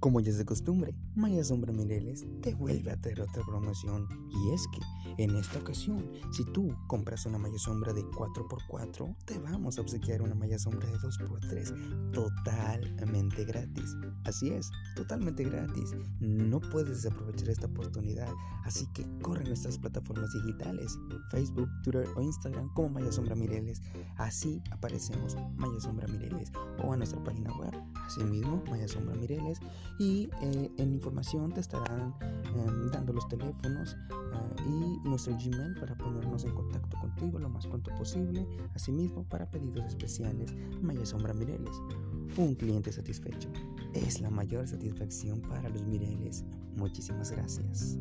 Como ya es de costumbre, Maya Sombra Mireles te vuelve a traer otra promoción. Y es que, en esta ocasión, si tú compras una malla sombra de 4x4, te vamos a obsequiar una malla sombra de 2x3 totalmente gratis. Así es, totalmente gratis. No puedes desaprovechar esta oportunidad, así que corre a nuestras plataformas digitales, Facebook, Twitter o Instagram como Maya Sombra Mireles. Así aparecemos Maya Sombra Mireles o a nuestra página web, asimismo Maya Sombra Mireles y eh, en información te estarán em, dando los teléfonos eh, y nuestro Gmail para ponernos en contacto contigo lo más pronto posible. Asimismo, para pedidos especiales, Maya Sombra Mireles. Un cliente satisfecho es la mayor satisfacción para los Mireles. Muchísimas gracias.